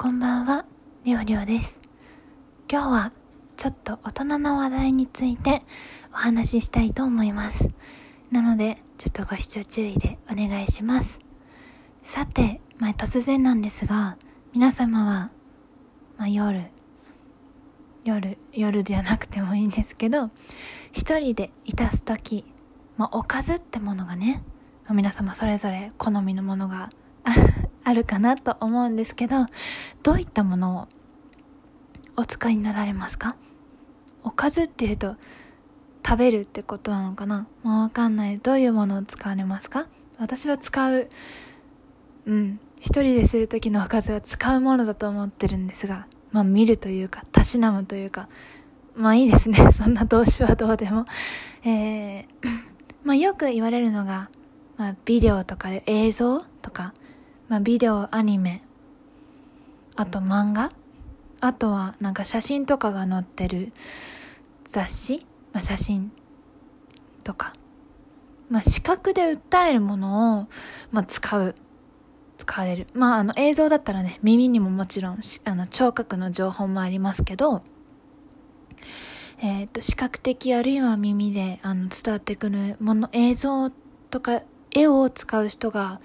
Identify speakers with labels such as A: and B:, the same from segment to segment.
A: こんばんは、りょうりょうです。今日はちょっと大人の話題についてお話ししたいと思います。なので、ちょっとご視聴注意でお願いします。さて、まあ、突然なんですが、皆様は、まあ、夜、夜、夜じゃなくてもいいんですけど、一人でいたすとき、まあ、おかずってものがね、皆様それぞれ好みのものがあるかなと思うんですけど、どういったものをお使いになられますか？おかずっていうと、食べるってことなのかな？もうわかんない。どういうものを使われますか？私は使う、うん、一人でする時のおかずは使うものだと思ってるんですが、まあ見るというか、たしなむというか、まあいいですね。そんな動詞はどうでも。えー、まあよく言われるのが、まあビデオとか映像とか、まあビデオ、アニメ、あと漫画あとはなんか写真とかが載ってる雑誌、まあ、写真とか。まあ視覚で訴えるものを、まあ使う。使われる。まああの映像だったらね、耳にももちろんしあの聴覚の情報もありますけど、えっ、と、視覚的あるいは耳であの伝わってくるもの、映像とか絵を使う人が、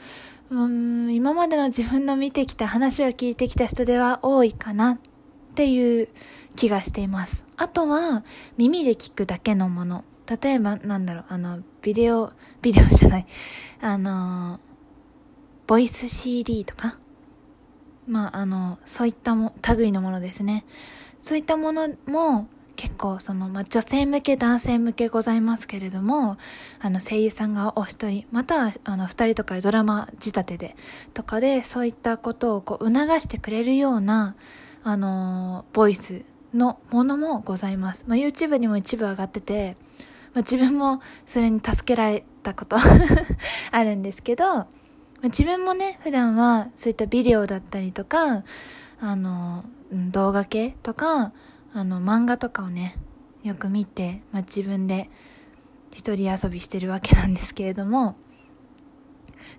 A: うん、今までの自分の見てきた話を聞いてきた人では多いかなっていう気がしています。あとは、耳で聞くだけのもの。例えば、なんだろう、あの、ビデオ、ビデオじゃない、あの、ボイス CD とか。まあ、あの、そういったも、類のものですね。そういったものも、結構その、まあ、女性向け、男性向けございますけれども、あの、声優さんがお一人、または、あの、二人とかドラマ仕立てで、とかで、そういったことをこう、促してくれるような、あのボイスのものもございます。まあ、YouTube にも一部上がってて、まあ、自分もそれに助けられたこと あるんですけど、まあ、自分もね、普段はそういったビデオだったりとか、あの、うん動画系とか、あの、漫画とかをね、よく見て、まあ、自分で一人遊びしてるわけなんですけれども、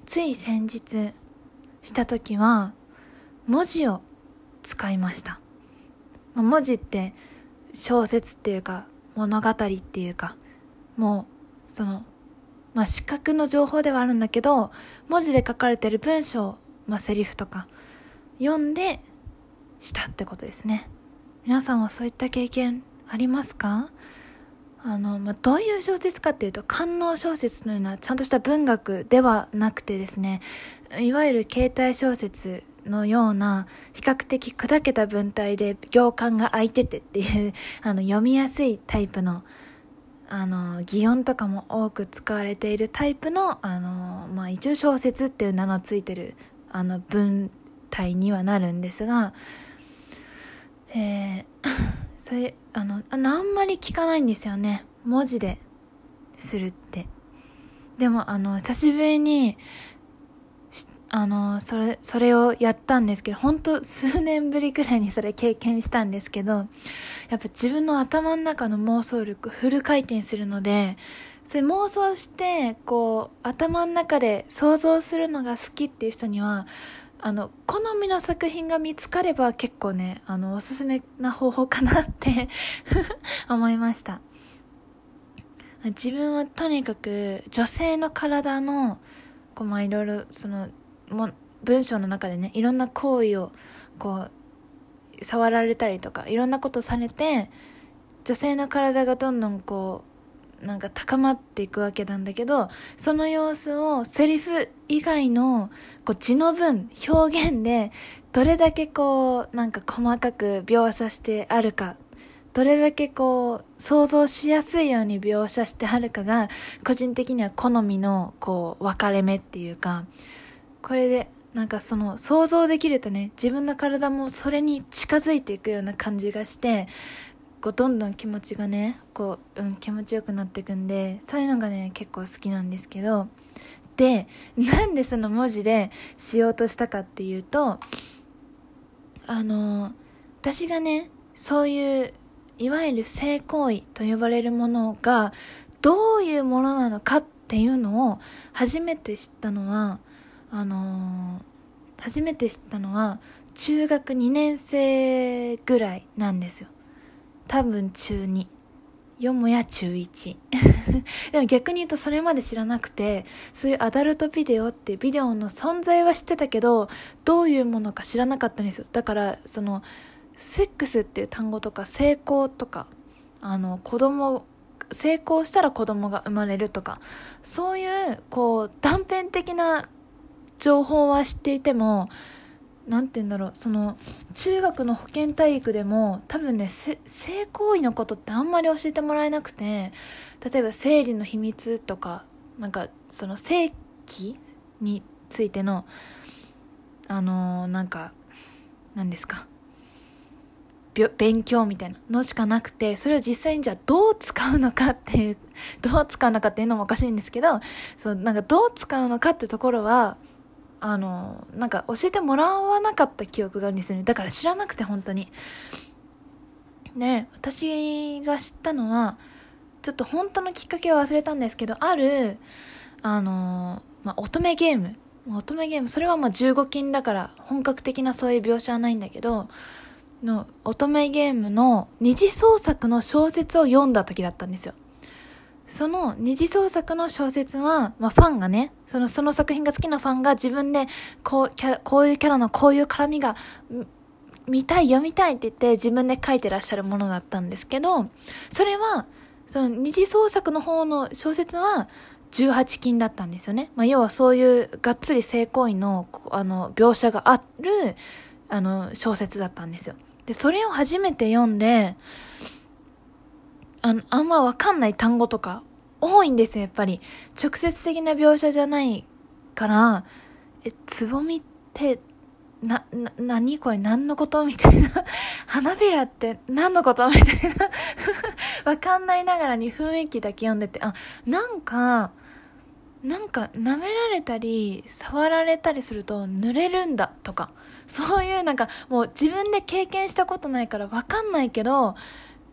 A: つい先日した時は、文字を使いました。まあ文字って小説っていうか物語っていうか、もう、その、まあ、視覚の情報ではあるんだけど、文字で書かれてる文章、まあ、セリフとか、読んで、したってことですね。皆さんはそういった経験ありますか？あの、まあ、どういう小説かっていうと、官能小説のようなちゃんとした文学ではなくてですね、いわゆる携帯小説のような、比較的砕けた文体で行間が空いててっていう、あの、読みやすいタイプの、あの、擬音とかも多く使われているタイプの、あの、まあ、一応小説っていう名のついてる、あの、文体にはなるんですが、えー、それ、あの、あのあんまり聞かないんですよね。文字でするって。でも、あの、久しぶりに、あの、それ、それをやったんですけど、本当数年ぶりくらいにそれ経験したんですけど、やっぱ自分の頭の中の妄想力フル回転するので、それ妄想して、こう、頭の中で想像するのが好きっていう人には、あの、好みの作品が見つかれば結構ね、あの、おすすめな方法かなって 思いました。自分はとにかく女性の体の、こう、まあ、いろいろ、その、も、文章の中でね、いろんな行為を、こう、触られたりとか、いろんなことされて、女性の体がどんどんこう、なんか高まっていくわけなんだけど、その様子をセリフ以外の、こう、字の文、表現で、どれだけこう、なんか細かく描写してあるか、どれだけこう、想像しやすいように描写してあるかが、個人的には好みの、こう、分かれ目っていうか、これで、なんかその、想像できるとね、自分の体もそれに近づいていくような感じがして、こう、どんどん気持ちがね、こう、うん、気持ちよくなっていくんで、そういうのがね、結構好きなんですけど、で、なんでその文字でしようとしたかっていうと、あの、私がね、そういう、いわゆる性行為と呼ばれるものが、どういうものなのかっていうのを初めて知ったのは、あの初めて知ったのは中学2年生ぐらいなんですよ。多分中2よもや中1 でも逆に言うとそれまで知らなくてそういうアダルトビデオってビデオの存在は知ってたけどどういうものか知らなかったんですよ。だからそのセックスっていう単語とか成功とかあの子供成功したら子供が生まれるとかそういうこう断片的な情報は知っていても何て言うんだろうその中学の保健体育でも多分ね性行為のことってあんまり教えてもらえなくて例えば生理の秘密とかなんかその性器についてのあのー、なんか何ですか勉強みたいなのしかなくてそれを実際にじゃあどう使うのかっていうどう使うのかっていうのもおかしいんですけどそうなんかどう使うのかってところはあのなんか教えてもらわなかった記憶があるんですよね。だから知らなくて本当に。で私が知ったのはちょっと本当のきっかけは忘れたんですけどあるあの、まあ、乙女ゲーム。乙女ゲームそれはまあ15金だから本格的なそういう描写はないんだけどの乙女ゲームの二次創作の小説を読んだ時だったんですよ。その二次創作の小説は、まあ、ファンがね、その、その作品が好きなファンが自分で、こう、キャこういうキャラのこういう絡みが、見たい、読みたいって言って自分で書いてらっしゃるものだったんですけど、それは、その二次創作の方の小説は、18禁だったんですよね。まあ、要はそういうがっつり性行為の、あの、描写がある、あの、小説だったんですよ。で、それを初めて読んで、あの、あんまわかんない単語とか多いんですよ、やっぱり。直接的な描写じゃないから、え、つぼみって、な、な、何これ何のことみたいな。花びらって何のことみたいな。わかんないながらに雰囲気だけ読んでて、あ、なんか、なんか舐められたり触られたりすると濡れるんだとかそういうなんかもう自分で経験したことないからわかんないけど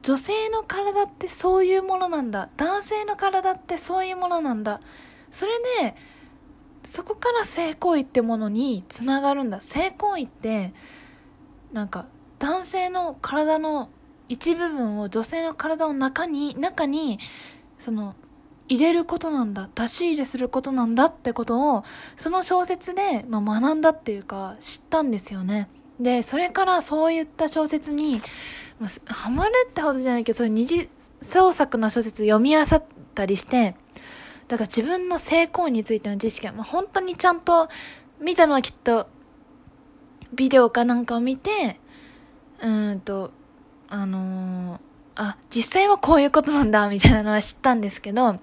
A: 女性の体ってそういうものなんだ。男性の体ってそういうものなんだ。それでそこから性行為ってものにつながるんだ。性行為ってなんか男性の体の一部分を女性の体の中に中にその入れることなんだ。出し入れすることなんだってことをその小説で、まあ、学んだっていうか知ったんですよね。でそれからそういった小説にまあ、ハマるってほどじゃないけど、そういう二次創作の小説読み漁ったりして、だから自分の成功についての知識は、まあ、本当にちゃんと見たのはきっと、ビデオかなんかを見て、うんと、あのー、あ、実際はこういうことなんだ、みたいなのは知ったんですけど、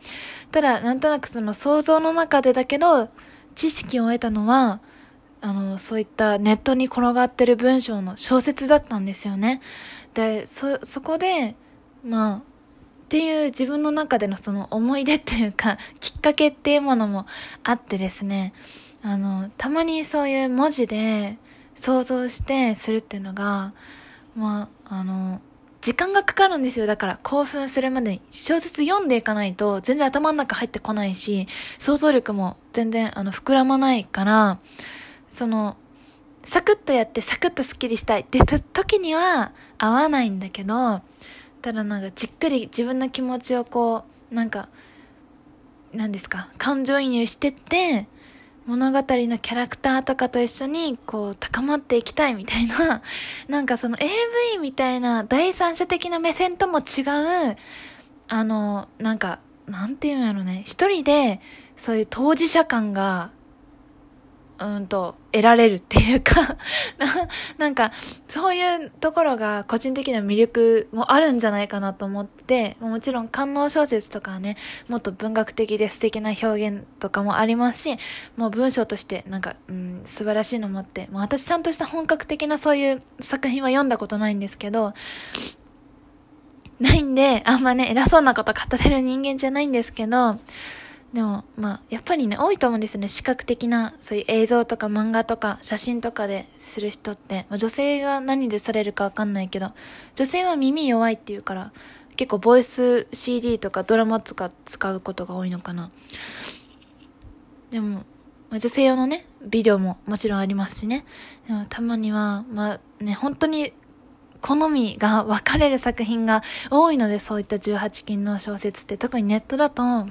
A: ただ、なんとなくその想像の中でだけど、知識を得たのは、あの、そういったネットに転がってる文章の小説だったんですよね。でそそこでまあっていう自分の中でのその思い出っていうかきっかけっていうものもあってですねあのたまにそういう文字で想像してするっていうのがまああの時間がかかるんですよ。だから興奮するまで小説読んでいかないと全然頭の中入ってこないし、想像力も全然あの膨らまないから、そのサクッとやってサクッとスッキリしたい。って時には合わないんだけど、ただなんかじっくり自分の気持ちをこう、なんか、何ですか、感情移入してって、物語のキャラクターとかと一緒にこう高まっていきたいみたいな、なんかその AV みたいな第三者的な目線とも違う、あの、なんか、なんていうんやろね、一人でそういう当事者感がうんと、得られるっていうか な、なんか、そういうところが個人的な魅力もあるんじゃないかなと思って、もちろん官能小説とかはね、もっと文学的で素敵な表現とかもありますし、もう文章としてなんか、うん、素晴らしいのもあって、もう私ちゃんとした本格的なそういう作品は読んだことないんですけど、ないんで、あんまね、偉そうなこと語れる人間じゃないんですけど、でも、まあ、やっぱりね、多いと思うんですよね。視覚的な、そういう映像とか漫画とか写真とかでする人って。まあ、女性が何でされるかわかんないけど、女性は耳弱いっていうから、結構ボイス CD とかドラマとか使うことが多いのかな。でも、まあ、女性用のね、ビデオももちろんありますしね。でもたまには、まあね、本当に好みが分かれる作品が多いので、そういった18禁の小説って特にネットだと、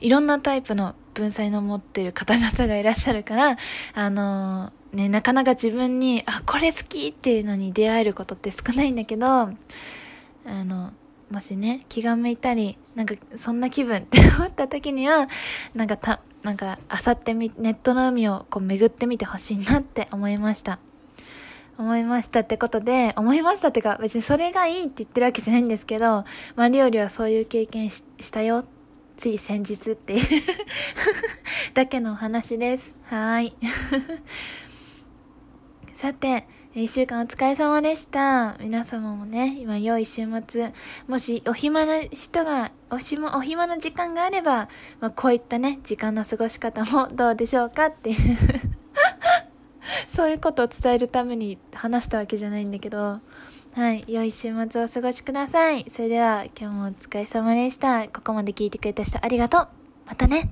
A: いろんなタイプの文才の持ってる方々がいらっしゃるから、あのー、ね、なかなか自分に、あ、これ好きっていうのに出会えることって少ないんだけど、あの、もしね、気が向いたり、なんか、そんな気分って思った時には、なんかた、なんか、あさってみ、ネットの海をこう巡ってみてほしいなって思いました。思いましたってことで、思いましたってか、別にそれがいいって言ってるわけじゃないんですけど、まあ、りょうりはそういう経験したよって、つい先日っていう だけのお話です。はい。さて、一週間お疲れ様でした。皆様もね、今良い週末、もしお暇な人が、おしも、お暇な時間があれば、まあ、こういったね、時間の過ごし方も どうでしょうかっていうそういうことを伝えるために話したわけじゃないんだけど、はい。良い週末をお過ごしください。それでは、今日もお疲れ様でした。ここまで聞いてくれた人ありがとう。またね。